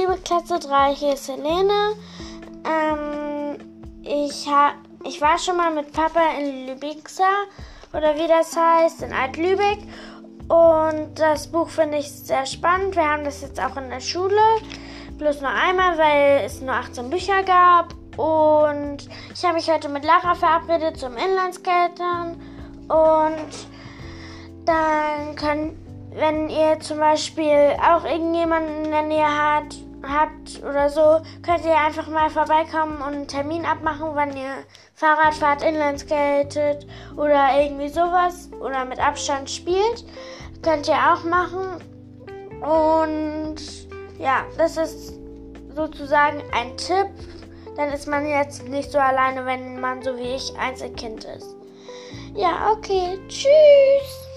liebe Klasse 3, hier ist Helene. Ähm, ich, ha ich war schon mal mit Papa in Lübixa oder wie das heißt, in Alt-Lübeck. Und das Buch finde ich sehr spannend. Wir haben das jetzt auch in der Schule. Bloß nur einmal, weil es nur 18 Bücher gab. Und ich habe mich heute mit Lara verabredet zum Inlandsklettern. Und dann könnt, wenn ihr zum Beispiel auch irgendjemanden in der Nähe habt, habt oder so, könnt ihr einfach mal vorbeikommen und einen Termin abmachen, wann ihr Fahrrad fahrt, Inlandskatet oder irgendwie sowas oder mit Abstand spielt. Könnt ihr auch machen. Und ja, das ist sozusagen ein Tipp. Dann ist man jetzt nicht so alleine, wenn man so wie ich Einzelkind ist. Ja, okay. Tschüss.